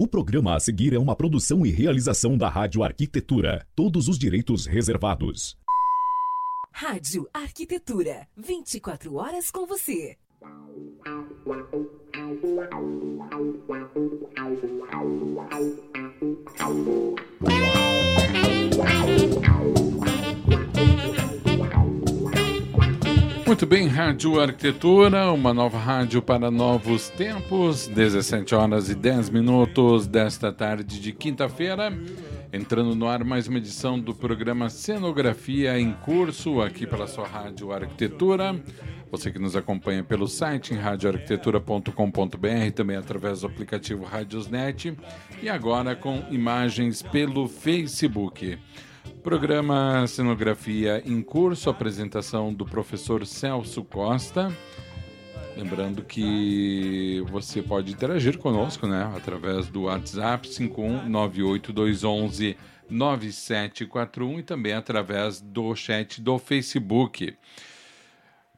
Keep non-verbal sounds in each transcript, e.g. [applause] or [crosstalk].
O programa a seguir é uma produção e realização da Rádio Arquitetura. Todos os direitos reservados. Rádio Arquitetura. 24 horas com você. Muito bem, Rádio Arquitetura, uma nova rádio para novos tempos, 17 horas e 10 minutos desta tarde de quinta-feira. Entrando no ar mais uma edição do programa Cenografia em Curso, aqui pela sua Rádio Arquitetura. Você que nos acompanha pelo site em radioarquitetura.com.br, também através do aplicativo Radiosnet e agora com imagens pelo Facebook. Programa Cenografia em Curso, apresentação do professor Celso Costa. Lembrando que você pode interagir conosco, né, através do WhatsApp 5198211 9741 e também através do chat do Facebook.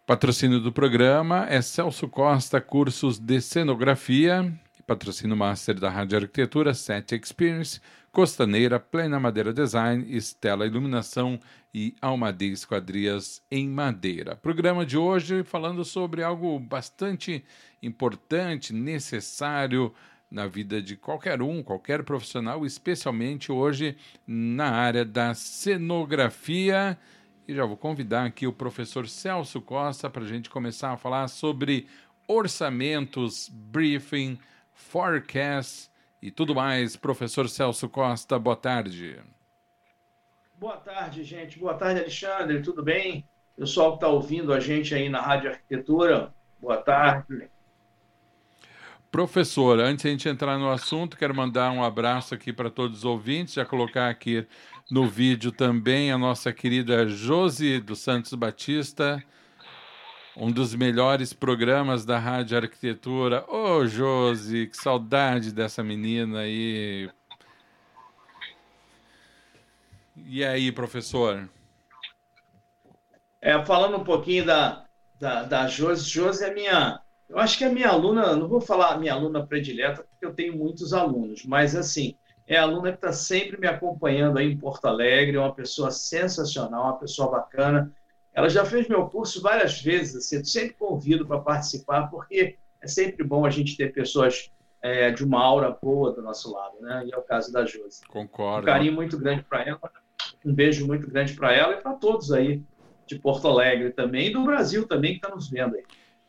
Patrocínio do programa é Celso Costa Cursos de Cenografia, patrocínio master da Rádio Arquitetura, Set Experience, Costaneira, Plena Madeira Design, Estela Iluminação e Almadê Esquadrias em Madeira. Programa de hoje falando sobre algo bastante importante, necessário na vida de qualquer um, qualquer profissional, especialmente hoje na área da cenografia. E já vou convidar aqui o professor Celso Costa para a gente começar a falar sobre orçamentos, briefing, forecast e tudo mais. Professor Celso Costa, boa tarde. Boa tarde, gente. Boa tarde, Alexandre. Tudo bem? Pessoal que está ouvindo a gente aí na Rádio Arquitetura, boa tarde. Professor, antes de a gente entrar no assunto, quero mandar um abraço aqui para todos os ouvintes, já colocar aqui no vídeo também a nossa querida Josi dos Santos Batista, um dos melhores programas da Rádio Arquitetura. Ô, oh, Josi, que saudade dessa menina aí. E aí, professor? É, falando um pouquinho da, da, da Josi, Josi é minha. Eu acho que é minha aluna, não vou falar minha aluna predileta, porque eu tenho muitos alunos, mas assim, é a aluna que está sempre me acompanhando aí em Porto Alegre, é uma pessoa sensacional, uma pessoa bacana ela já fez meu curso várias vezes, assim, sempre convido para participar, porque é sempre bom a gente ter pessoas é, de uma aura boa do nosso lado, né? E é o caso da Josi. Concordo. Um carinho muito grande para ela, um beijo muito grande para ela e para todos aí de Porto Alegre também, e do Brasil também, que está nos vendo aí.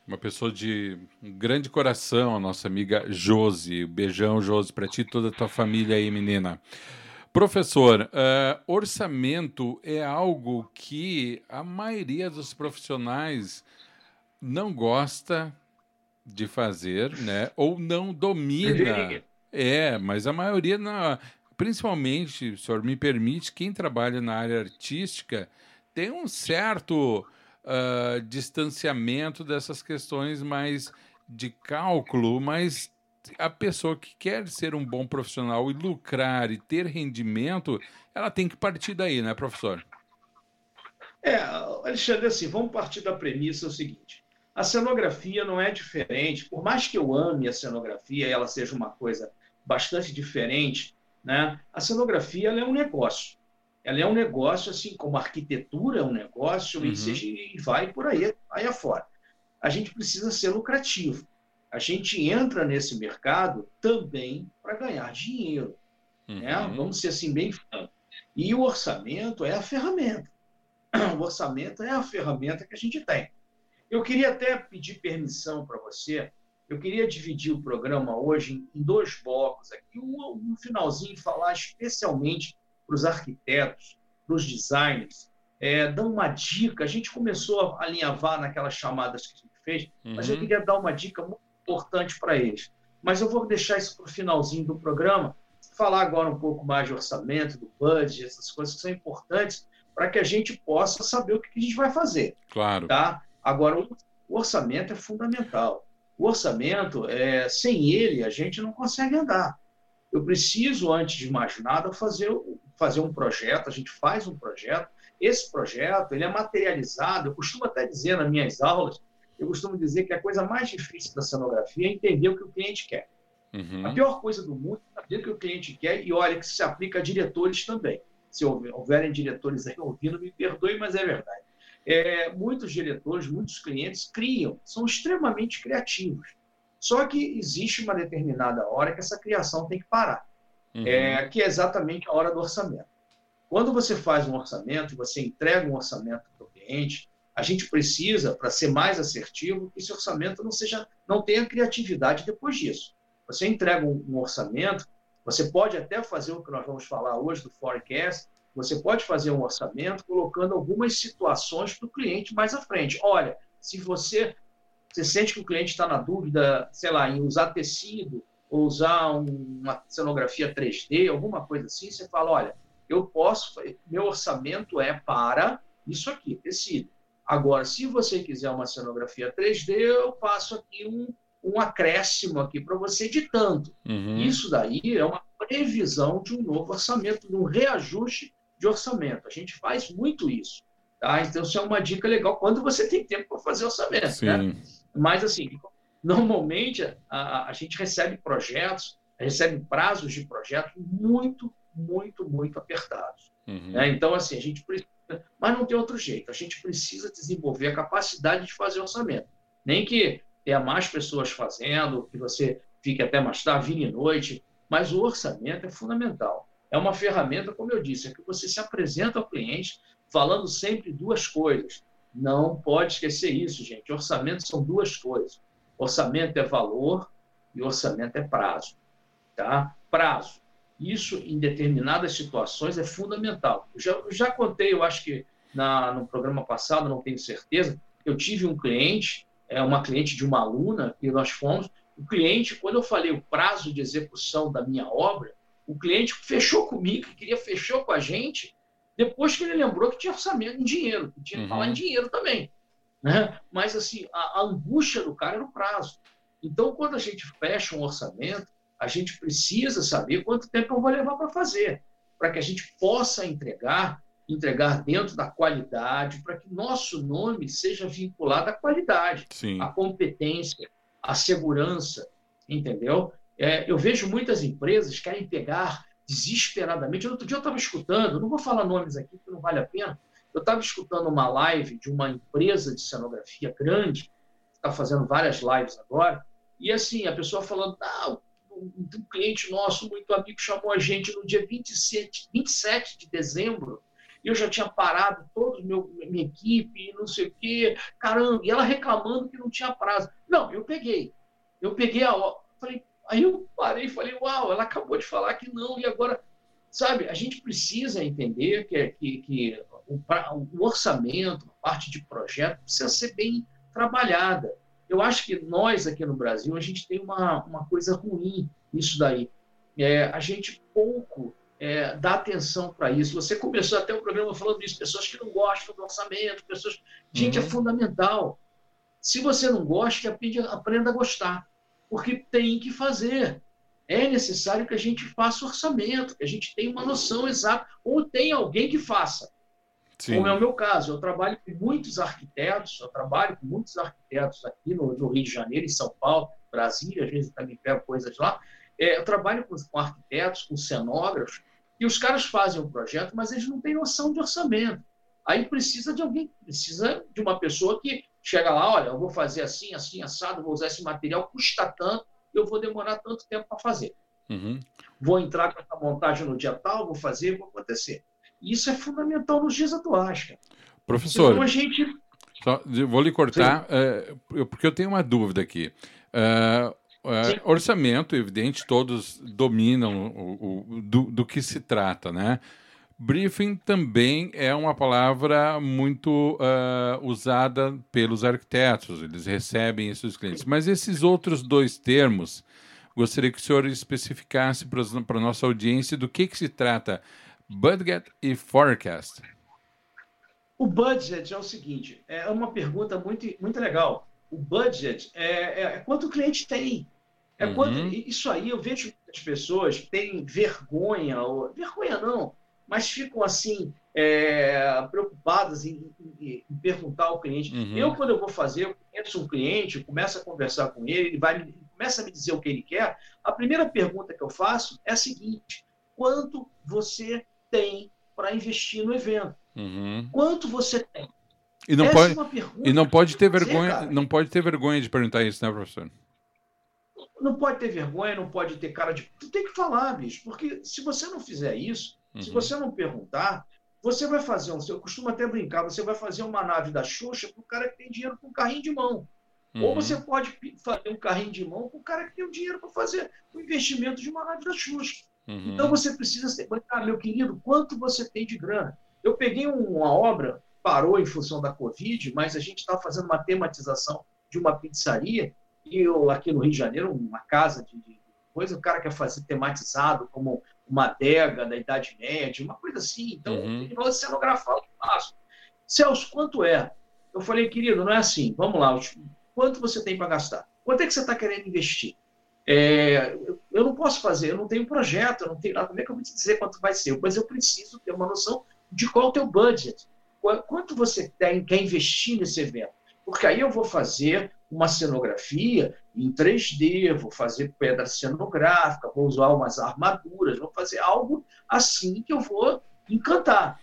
Uma pessoa de um grande coração, a nossa amiga Josi. Beijão, Josi, para ti e toda a tua família aí, menina. Professor, uh, orçamento é algo que a maioria dos profissionais não gosta de fazer, né? Ou não domina. É, mas a maioria, não, principalmente, o senhor me permite, quem trabalha na área artística tem um certo uh, distanciamento dessas questões mais de cálculo, mas a pessoa que quer ser um bom profissional e lucrar e ter rendimento, ela tem que partir daí, né, professor? É, Alexandre, assim, vamos partir da premissa o seguinte: a cenografia não é diferente, por mais que eu ame a cenografia e ela seja uma coisa bastante diferente, né? A cenografia é um negócio. Ela é um negócio, assim como a arquitetura é um negócio, uhum. e, seja, e vai por aí, aí afora. A gente precisa ser lucrativo. A gente entra nesse mercado também para ganhar dinheiro. Né? Uhum. Né? Vamos ser assim bem franco. E o orçamento é a ferramenta. O orçamento é a ferramenta que a gente tem. Eu queria até pedir permissão para você. Eu queria dividir o programa hoje em dois blocos aqui. Um, no finalzinho falar especialmente para os arquitetos, para os designers, é, dar uma dica. A gente começou a alinhavar naquelas chamadas que a gente fez, uhum. mas eu uhum. queria dar uma dica muito importante para eles. Mas eu vou deixar isso para o finalzinho do programa, falar agora um pouco mais de orçamento, do budget, essas coisas que são importantes para que a gente possa saber o que a gente vai fazer. Claro. Tá? Agora, o orçamento é fundamental. O orçamento, é, sem ele, a gente não consegue andar. Eu preciso, antes de mais nada, fazer, fazer um projeto, a gente faz um projeto. Esse projeto ele é materializado, eu costumo até dizer nas minhas aulas, eu costumo dizer que a coisa mais difícil da cenografia é entender o que o cliente quer. Uhum. A pior coisa do mundo é fazer o que o cliente quer e olha que se aplica a diretores também. Se houverem diretores aí ouvindo, me perdoe, mas é verdade. É, muitos diretores, muitos clientes criam, são extremamente criativos. Só que existe uma determinada hora que essa criação tem que parar, uhum. é, que é exatamente a hora do orçamento. Quando você faz um orçamento, você entrega um orçamento para o cliente, a gente precisa, para ser mais assertivo, que esse orçamento não seja, não tenha criatividade depois disso. Você entrega um, um orçamento, você pode até fazer o que nós vamos falar hoje do forecast, você pode fazer um orçamento colocando algumas situações para o cliente mais à frente. Olha, se você, você sente que o cliente está na dúvida, sei lá, em usar tecido ou usar uma cenografia 3D, alguma coisa assim, você fala, olha, eu posso, meu orçamento é para isso aqui, tecido. Agora, se você quiser uma cenografia 3D, eu passo aqui um, um acréscimo aqui para você de tanto. Uhum. Isso daí é uma previsão de um novo orçamento, de um reajuste de orçamento. A gente faz muito isso. Tá? Então, isso é uma dica legal quando você tem tempo para fazer orçamento. Né? Mas, assim, normalmente a, a gente recebe projetos, recebe prazos de projetos muito, muito, muito apertados. Uhum. Né? Então, assim, a gente precisa mas não tem outro jeito. A gente precisa desenvolver a capacidade de fazer orçamento. Nem que tenha mais pessoas fazendo, que você fique até mais tarde, vire noite, mas o orçamento é fundamental. É uma ferramenta, como eu disse, é que você se apresenta ao cliente falando sempre duas coisas. Não pode esquecer isso, gente. Orçamento são duas coisas. Orçamento é valor e orçamento é prazo. Tá? Prazo. Isso, em determinadas situações, é fundamental. Eu já, eu já contei, eu acho que na, no programa passado, não tenho certeza, eu tive um cliente, é uma cliente de uma aluna, que nós fomos. O cliente, quando eu falei o prazo de execução da minha obra, o cliente fechou comigo, queria fechou com a gente, depois que ele lembrou que tinha orçamento em dinheiro, que tinha que uhum. falar em uhum. dinheiro também. Né? Mas, assim, a, a angústia do cara era o prazo. Então, quando a gente fecha um orçamento, a gente precisa saber quanto tempo eu vou levar para fazer, para que a gente possa entregar, entregar dentro da qualidade, para que nosso nome seja vinculado à qualidade, Sim. à competência, à segurança, entendeu? É, eu vejo muitas empresas que querem pegar desesperadamente. Outro dia eu estava escutando, não vou falar nomes aqui, porque não vale a pena. Eu estava escutando uma live de uma empresa de cenografia grande, que está fazendo várias lives agora, e assim, a pessoa falando, ah, um, um cliente nosso, muito amigo, chamou a gente no dia 27, 27 de dezembro, e eu já tinha parado toda minha equipe, não sei o quê, caramba, e ela reclamando que não tinha prazo. Não, eu peguei. Eu peguei a. Falei, aí eu parei e falei, uau, ela acabou de falar que não, e agora. Sabe, a gente precisa entender que, que, que o, o orçamento, a parte de projeto, precisa ser bem trabalhada. Eu acho que nós aqui no Brasil, a gente tem uma, uma coisa ruim nisso daí. É, a gente pouco é, dá atenção para isso. Você começou até o programa falando isso, pessoas que não gostam do orçamento, pessoas. Gente, é uhum. é fundamental. Se você não gosta, aprenda, a gostar, porque tem que fazer. É necessário que a gente faça orçamento, que a gente tenha uma noção exata, ou tenha alguém que faça. Sim. Como é o meu caso, eu trabalho com muitos arquitetos, eu trabalho com muitos arquitetos aqui no, no Rio de Janeiro, em São Paulo, Brasília, às vezes também pego coisas lá. É, eu trabalho com, com arquitetos, com cenógrafos, e os caras fazem o um projeto, mas eles não têm noção de orçamento. Aí precisa de alguém, precisa de uma pessoa que chega lá, olha, eu vou fazer assim, assim, assado, vou usar esse material, custa tanto, eu vou demorar tanto tempo para fazer. Uhum. Vou entrar com essa montagem no dia tal, vou fazer, vou acontecer. Isso é fundamental nos dias atuais. Cara. Professor, então, a gente... Só, vou lhe cortar, uh, porque eu tenho uma dúvida aqui. Uh, uh, orçamento, evidente, todos dominam o, o, do, do que se trata, né? Briefing também é uma palavra muito uh, usada pelos arquitetos, eles recebem isso dos clientes. Mas esses outros dois termos, gostaria que o senhor especificasse para a nossa audiência do que, que se trata Budget e Forecast. O budget é o seguinte, é uma pergunta muito, muito legal. O budget é, é, é quanto o cliente tem. É uhum. quanto, isso aí eu vejo as pessoas têm vergonha, ou, vergonha não, mas ficam assim é, preocupadas em, em, em, perguntar ao cliente. Uhum. Eu, quando eu vou fazer, eu conheço um cliente, começo a conversar com ele, ele vai começa a me dizer o que ele quer, a primeira pergunta que eu faço é a seguinte: quanto você tem para investir no evento? Uhum. Quanto você tem? E não, pode, é e não pode ter vergonha, não pode ter vergonha de perguntar isso, né, professor? Não pode ter vergonha, não pode ter cara de. Tu tem que falar, bicho, porque se você não fizer isso, uhum. se você não perguntar, você vai fazer um. Eu costumo até brincar, você vai fazer uma nave da Xuxa para o cara que tem dinheiro com um carrinho de mão. Uhum. Ou você pode fazer um carrinho de mão com o cara que tem o dinheiro para fazer o investimento de uma nave da Xuxa. Uhum. Então você precisa ser. Ah, meu querido, quanto você tem de grana? Eu peguei uma obra, parou em função da Covid, mas a gente está fazendo uma tematização de uma pizzaria, e eu, aqui no Rio de Janeiro, uma casa de, de coisa, o cara quer fazer tematizado como uma adega da Idade Média, uma coisa assim. Então, uhum. ele vai cenografar o faço. Celso, quanto é? Eu falei, querido, não é assim. Vamos lá, quanto você tem para gastar? Quanto é que você está querendo investir? É, eu não posso fazer, eu não tenho projeto, eu não tenho nada. Como é que eu vou te dizer quanto vai ser? Mas eu preciso ter uma noção de qual é o teu budget. Quanto você tem, quer investir nesse evento? Porque aí eu vou fazer uma cenografia em 3D, vou fazer pedra cenográfica, vou usar umas armaduras, vou fazer algo assim que eu vou encantar.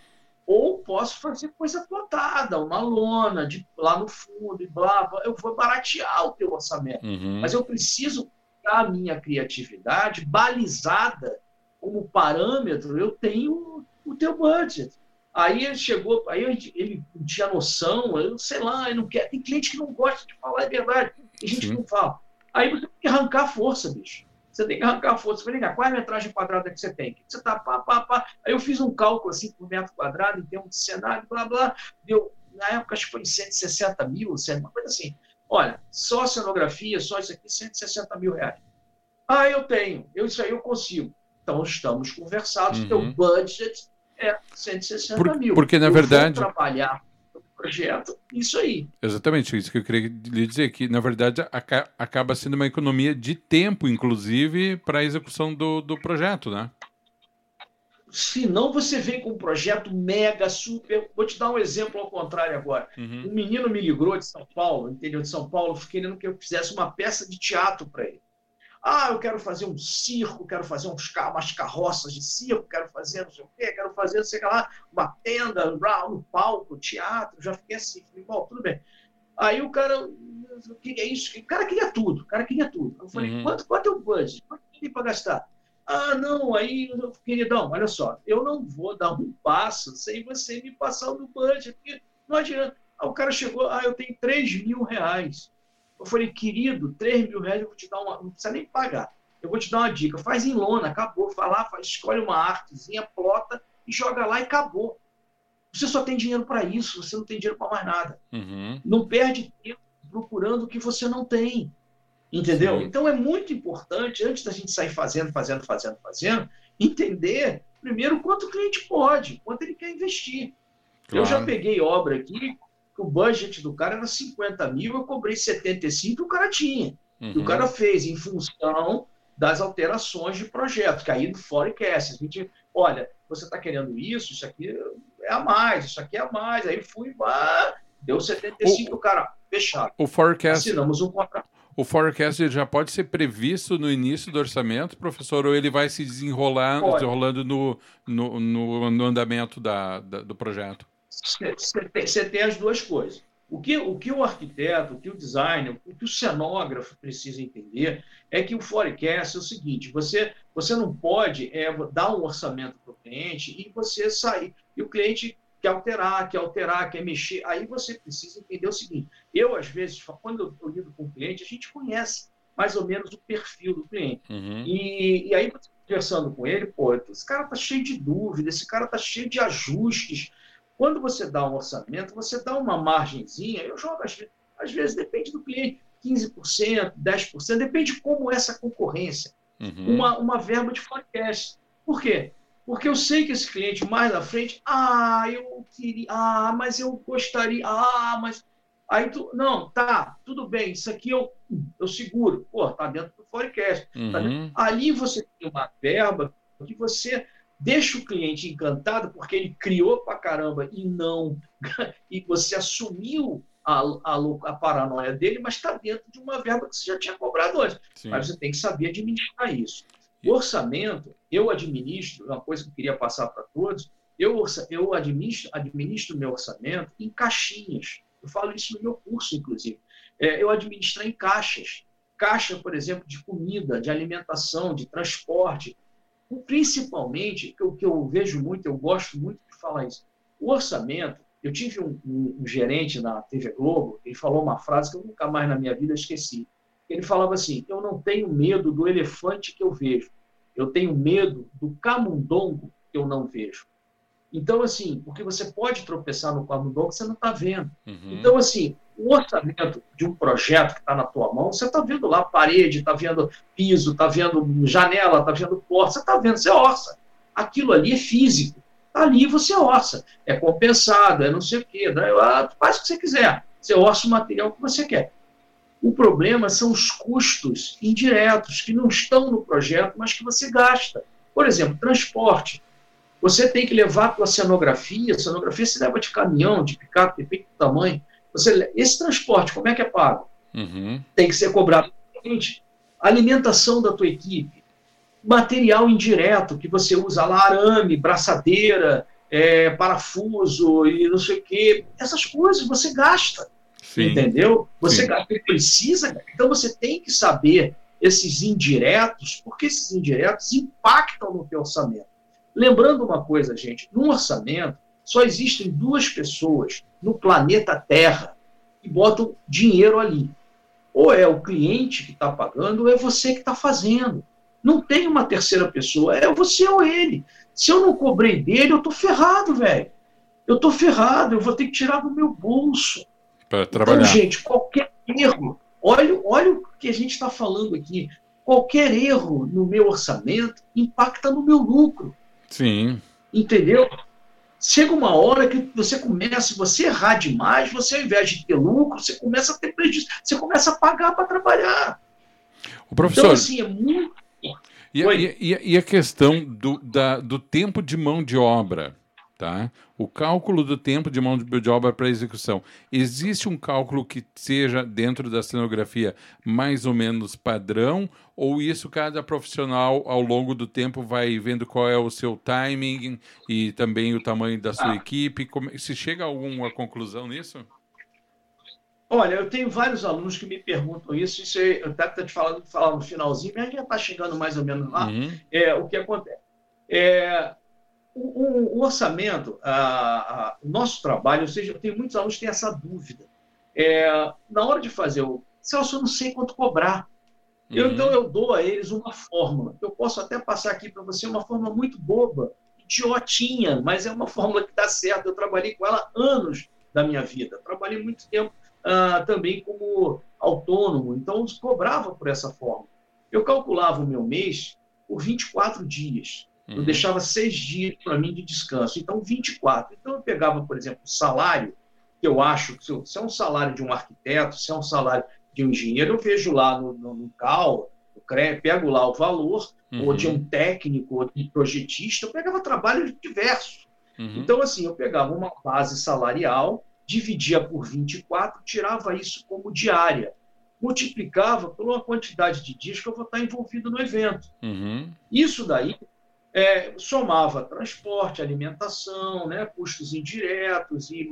Ou posso fazer coisa plotada, uma lona de lá no fundo e blá, blá. Eu vou baratear o teu orçamento. Uhum. Mas eu preciso a minha criatividade balizada como parâmetro, eu tenho o teu budget. Aí ele chegou, aí ele não tinha noção, eu sei lá, ele não quer. Tem cliente que não gosta de falar a verdade, tem gente Sim. que não fala. Aí você tem que arrancar a força, bicho. Você tem que arrancar a força. Falei, qual é a metragem quadrada que você tem? Você tá pá, pá, pá. Aí eu fiz um cálculo assim por metro quadrado, em termos de cenário, blá, blá. Deu, na época, acho que foi 160 mil, uma coisa assim. Olha, só cenografia, só isso aqui, 160 mil reais. Ah, eu tenho, eu, isso aí eu consigo. Então estamos conversados, uhum. teu budget é 160 Por, mil. Porque, na eu verdade. Vou trabalhar no projeto, isso aí. Exatamente, isso que eu queria lhe dizer, que na verdade acaba sendo uma economia de tempo, inclusive, para a execução do, do projeto, né? Se não, você vem com um projeto mega, super. Vou te dar um exemplo ao contrário agora. Uhum. Um menino me ligou de São Paulo, interior de São Paulo, querendo que eu fizesse uma peça de teatro para ele. Ah, eu quero fazer um circo, quero fazer uns, umas carroças de circo, quero fazer não sei o quê, quero fazer, não sei lá, uma tenda, um palco, teatro. Já fiquei assim, falei, bom, tudo bem. Aí o cara, o que é isso? O cara queria tudo, o cara queria tudo. Eu falei, uhum. quanto, quanto é o budget? Quanto tem para gastar? Ah, não, aí, queridão, olha só, eu não vou dar um passo sem você me passar o budget, porque não adianta. Aí o cara chegou, ah, eu tenho 3 mil reais. Eu falei, querido, 3 mil reais eu vou te dar uma. Não precisa nem pagar. Eu vou te dar uma dica. Faz em lona, acabou. Vai lá, faz, escolhe uma artezinha, plota e joga lá e acabou. Você só tem dinheiro para isso, você não tem dinheiro para mais nada. Uhum. Não perde tempo procurando o que você não tem. Entendeu? Sim. Então é muito importante, antes da gente sair fazendo, fazendo, fazendo, fazendo, entender primeiro quanto o cliente pode, quanto ele quer investir. Claro. Eu já peguei obra aqui o budget do cara era 50 mil, eu cobrei 75 e o cara tinha. Uhum. E o uhum. cara fez em função das alterações de projeto, que aí do forecast. A gente, olha, você está querendo isso, isso aqui é a mais, isso aqui é a mais. Aí fui, ah, deu 75, o, o cara, fechado. O forecast. Assinamos um contrato. O forecast já pode ser previsto no início do orçamento, professor, ou ele vai se desenrolar, desenrolando no, no, no, no andamento da, da, do projeto? você tem as duas coisas. O que, o que o arquiteto, o que o designer, o que o cenógrafo precisa entender é que o forecast é o seguinte: você, você não pode é, dar um orçamento para o cliente e você sair. E o cliente quer alterar, quer alterar, quer mexer. Aí você precisa entender o seguinte: eu, às vezes, quando eu lido com o cliente, a gente conhece mais ou menos o perfil do cliente. Uhum. E, e aí, conversando com ele, pô, esse cara tá cheio de dúvida, esse cara tá cheio de ajustes quando você dá um orçamento, você dá uma margenzinha, eu jogo, às vezes, às vezes depende do cliente, 15%, 10%, depende como é essa concorrência. Uhum. Uma, uma verba de forecast. Por quê? Porque eu sei que esse cliente mais na frente, ah, eu queria, ah, mas eu gostaria, ah, mas. Aí tu, não, tá, tudo bem, isso aqui eu, eu seguro. Pô, tá dentro do forecast. Tá uhum. Tá Ali você tem uma verba que você deixa o cliente encantado porque ele criou pra caramba e não [laughs] e você assumiu a a, a, a paranoia dele, mas está dentro de uma verba que você já tinha cobrado antes. Sim. Mas você tem que saber administrar isso. O orçamento, eu administro, uma coisa que eu queria passar para todos, eu, eu administro, administro meu orçamento em caixinhas. Eu falo isso no meu curso, inclusive. É, eu administro em caixas. Caixa, por exemplo, de comida, de alimentação, de transporte. Principalmente, o que eu vejo muito, eu gosto muito de falar isso, o orçamento eu tive um, um, um, gerente na TV Globo, ele falou uma frase que eu nunca mais na minha vida esqueci. Ele falava assim: Eu não tenho medo do elefante que eu vejo, eu tenho medo do camundongo que eu não vejo. Então, assim, porque você pode tropeçar no camundongo que você não está vendo. Uhum. Então, assim, o orçamento de um projeto que está na tua mão, você está vendo lá parede, está vendo piso, está vendo janela, está vendo porta, você está vendo, você orça. Aquilo ali é físico ali você orça. É compensado, é não sei o quê. Né? Ah, faz o que você quiser. Você orça o material que você quer. O problema são os custos indiretos, que não estão no projeto, mas que você gasta. Por exemplo, transporte. Você tem que levar a sua cenografia, a cenografia se leva de caminhão, de picape, depende do tamanho. Você, esse transporte, como é que é pago? Uhum. Tem que ser cobrado. Alimentação da tua equipe, material indireto que você usa lá, arame, braçadeira, é, parafuso e não sei o quê. Essas coisas você gasta. Sim. Entendeu? Você Sim. precisa. Então você tem que saber esses indiretos, porque esses indiretos impactam no teu orçamento. Lembrando uma coisa, gente, no orçamento só existem duas pessoas no planeta Terra que botam dinheiro ali. Ou é o cliente que está pagando, ou é você que está fazendo. Não tem uma terceira pessoa, é você ou ele. Se eu não cobrei dele, eu tô ferrado, velho. Eu tô ferrado, eu vou ter que tirar do meu bolso. Para trabalhar. Então, gente, qualquer erro, olha, olha o que a gente está falando aqui. Qualquer erro no meu orçamento impacta no meu lucro. Sim. Entendeu? Chega uma hora que você começa, você errar demais, você ao invés de ter lucro, você começa a ter prejuízo, você começa a pagar para trabalhar. O professor, então, assim, é muito e, e, e, a questão do, da, do tempo de mão de obra, tá? O cálculo do tempo de mão de obra para execução. Existe um cálculo que seja dentro da cenografia mais ou menos padrão, ou isso cada profissional ao longo do tempo vai vendo qual é o seu timing e também o tamanho da sua ah. equipe? Como, se chega a alguma conclusão nisso? Olha, eu tenho vários alunos que me perguntam isso, isso eu até estou te falando falar no finalzinho, mas já está chegando mais ou menos lá. Uhum. É, o que acontece? É, o, o, orçamento, a, a, o nosso trabalho, ou seja, eu tenho muitos alunos que têm essa dúvida. É, na hora de fazer o. Celso, eu não sei quanto cobrar. Uhum. Eu, então, eu dou a eles uma fórmula. Eu posso até passar aqui para você uma fórmula muito boba, idiotinha, mas é uma fórmula que dá certo. Eu trabalhei com ela anos da minha vida. Trabalhei muito tempo ah, também como autônomo, então cobrava por essa forma. Eu calculava o meu mês por 24 dias. Uhum. Eu deixava seis dias para mim de descanso, então 24. Então eu pegava, por exemplo, o salário, que eu acho que se é um salário de um arquiteto, se é um salário de um engenheiro, eu vejo lá no, no, no CAL, pego lá o valor, uhum. ou de um técnico, ou de projetista, eu pegava trabalho diverso. Uhum. Então, assim, eu pegava uma base salarial, dividia por 24, tirava isso como diária, multiplicava por uma quantidade de dias que eu vou estar envolvido no evento. Uhum. Isso daí é, somava transporte, alimentação, né, custos indiretos e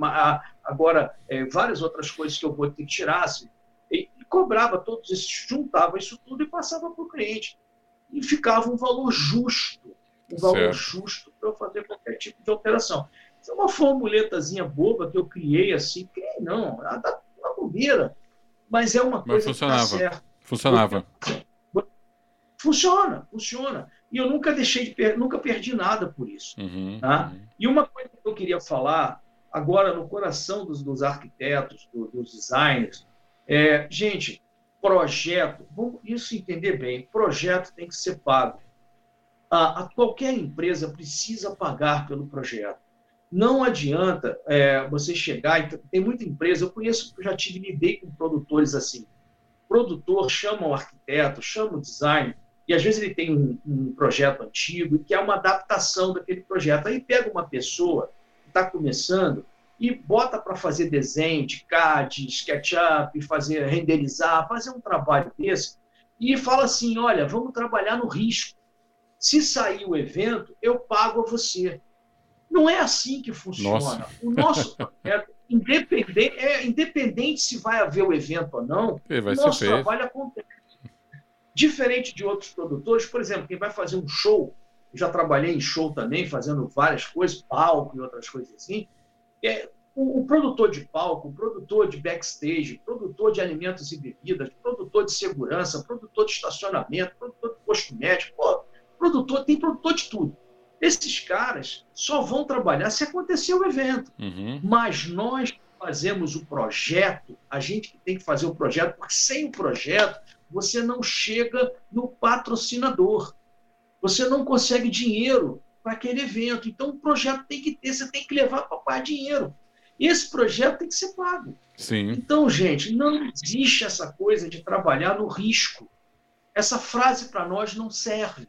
agora é, várias outras coisas que eu vou ter que tirar. Assim, e, e cobrava todos esses, juntava isso tudo e passava para o cliente. E ficava um valor justo, um valor certo. justo para eu fazer qualquer tipo de alteração. Isso é uma formuletazinha boba que eu criei assim. Criei não, ela dá uma bobeira. Mas é uma coisa mas funcionava. que tá Funcionava. Funciona, funciona. E eu nunca deixei de nunca perdi nada por isso. Uhum, tá? Uhum. E uma coisa que eu queria falar agora no coração dos, dos arquitetos, do, dos designers, é, gente, projeto, vamos isso entender bem, projeto tem que ser pago. A, a qualquer empresa precisa pagar pelo projeto. Não adianta é, você chegar. Tem muita empresa, eu conheço, eu já tive, lidei com produtores assim. O produtor chama o arquiteto, chama o design, e às vezes ele tem um, um projeto antigo e quer uma adaptação daquele projeto. Aí pega uma pessoa que está começando e bota para fazer desenho de CAD, SketchUp, fazer renderizar, fazer um trabalho desse, e fala assim: olha, vamos trabalhar no risco. Se sair o evento, eu pago a você. Não é assim que funciona. Nossa. O nosso projeto, independente, é, independente se vai haver o evento ou não, o nosso trabalho acontece. Diferente de outros produtores, por exemplo, quem vai fazer um show, já trabalhei em show também, fazendo várias coisas, palco e outras coisas assim. É, o, o, produtor de palco, o produtor de backstage, produtor de alimentos e bebidas, produtor de segurança, produtor de estacionamento, produtor de posto médico, pô, produtor, tem produtor de tudo. Esses caras só vão trabalhar se acontecer o evento. Uhum. Mas nós fazemos o projeto, a gente que tem que fazer o projeto, porque sem o projeto você não chega no patrocinador. Você não consegue dinheiro para aquele evento. Então o projeto tem que ter, você tem que levar para pagar dinheiro. Esse projeto tem que ser pago. Sim. Então, gente, não existe essa coisa de trabalhar no risco. Essa frase para nós não serve.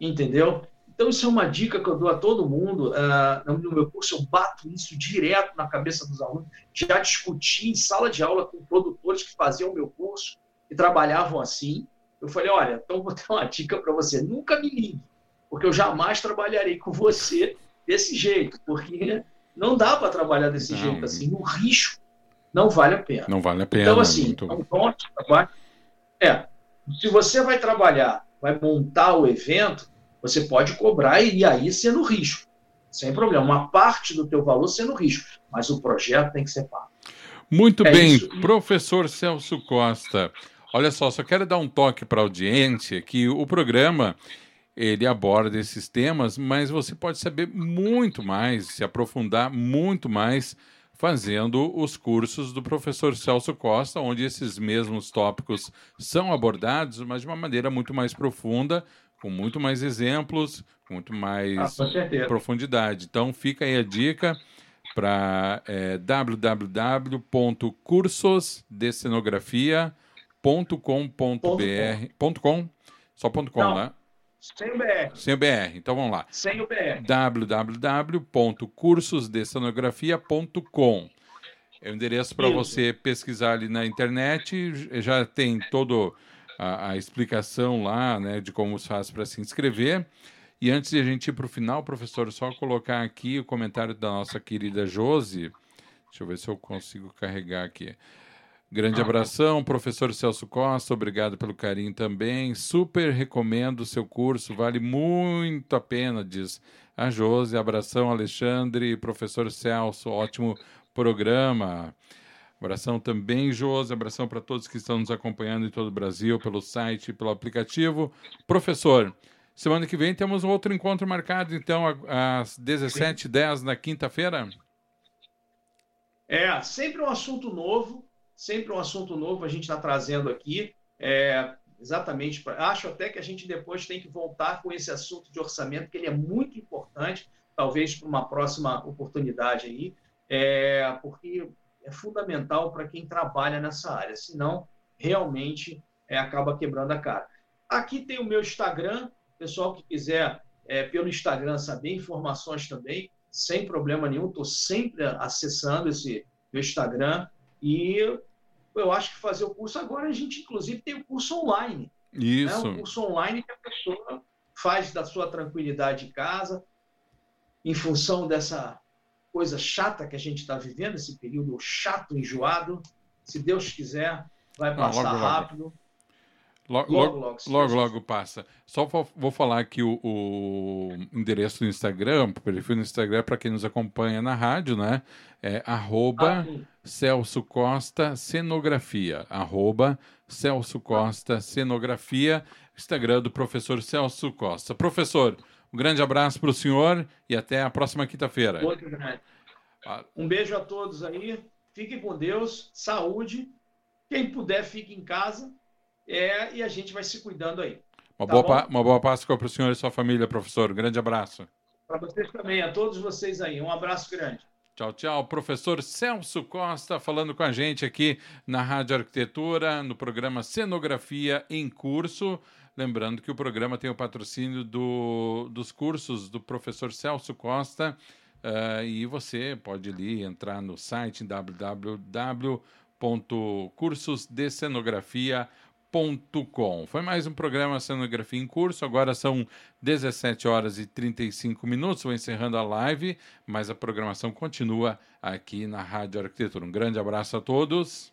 Entendeu? Então, isso é uma dica que eu dou a todo mundo. Uh, no meu curso, eu bato isso direto na cabeça dos alunos. Já discuti em sala de aula com produtores que faziam o meu curso e trabalhavam assim. Eu falei: olha, então vou ter uma dica para você. Nunca me ligue, porque eu jamais trabalharei com você desse jeito, porque não dá para trabalhar desse não. jeito assim. No risco, não vale a pena. Não vale a pena. Então, assim, muito... então, é, se você vai trabalhar, vai montar o evento, você pode cobrar e aí ser no risco. Sem problema. Uma parte do teu valor sendo risco. Mas o projeto tem que ser pago. Muito é bem, isso. professor Celso Costa. Olha só, só quero dar um toque para a audiência que o programa ele aborda esses temas, mas você pode saber muito mais, se aprofundar muito mais fazendo os cursos do professor Celso Costa, onde esses mesmos tópicos são abordados, mas de uma maneira muito mais profunda, com muito mais exemplos, muito mais ah, profundidade. Então fica aí a dica para é, www.cursosdecenografia.com.br .com, só ponto .com, Não, né? Sem o BR. Sem o BR. Então vamos lá. Sem o BR. www.cursosdecenografia.com é o endereço para você pesquisar ali na internet. Já tem todo a, a explicação lá, né, de como se faz para se inscrever. E antes de a gente ir para o final, professor, só colocar aqui o comentário da nossa querida Josi. Deixa eu ver se eu consigo carregar aqui. Grande abração, professor Celso Costa, obrigado pelo carinho também. Super recomendo o seu curso, vale muito a pena, diz a Josi. Abração, Alexandre, professor Celso, ótimo programa. Abração também, Josi. Abração para todos que estão nos acompanhando em todo o Brasil, pelo site, pelo aplicativo. Professor, semana que vem temos um outro encontro marcado, então, às 17h10 na quinta-feira? É, sempre um assunto novo, sempre um assunto novo a gente está trazendo aqui. É, exatamente, acho até que a gente depois tem que voltar com esse assunto de orçamento, que ele é muito importante, talvez para uma próxima oportunidade aí, é, porque é fundamental para quem trabalha nessa área, senão realmente é, acaba quebrando a cara. Aqui tem o meu Instagram, pessoal que quiser é, pelo Instagram saber informações também, sem problema nenhum, estou sempre acessando esse meu Instagram e eu acho que fazer o curso agora a gente inclusive tem o curso online. Isso. Né? O curso online que a pessoa faz da sua tranquilidade em casa, em função dessa coisa chata que a gente está vivendo, esse período chato, enjoado. Se Deus quiser, vai passar logo, rápido. Logo, logo, logo, logo, logo, passa. Só vou falar aqui o, o endereço do Instagram, o perfil do Instagram, para quem nos acompanha na rádio, né? É arroba ah, Celso Costa Cenografia. Arroba Celso Costa Cenografia. Instagram do professor Celso Costa. Professor, um grande abraço para o senhor e até a próxima quinta-feira. Um beijo a todos aí. Fiquem com Deus, saúde. Quem puder, fique em casa. É, e a gente vai se cuidando aí. Uma, tá boa, uma boa Páscoa para o senhor e sua família, professor. Um grande abraço. Para vocês também, a todos vocês aí. Um abraço grande. Tchau, tchau. Professor Celso Costa falando com a gente aqui na Rádio Arquitetura, no programa Cenografia em Curso. Lembrando que o programa tem o patrocínio do, dos cursos do professor Celso Costa, Uh, e você pode ali entrar no site www.cursosdecenografia.com. Foi mais um programa Cenografia em Curso. Agora são 17 horas e 35 minutos. Vou encerrando a live, mas a programação continua aqui na Rádio Arquitetura. Um grande abraço a todos.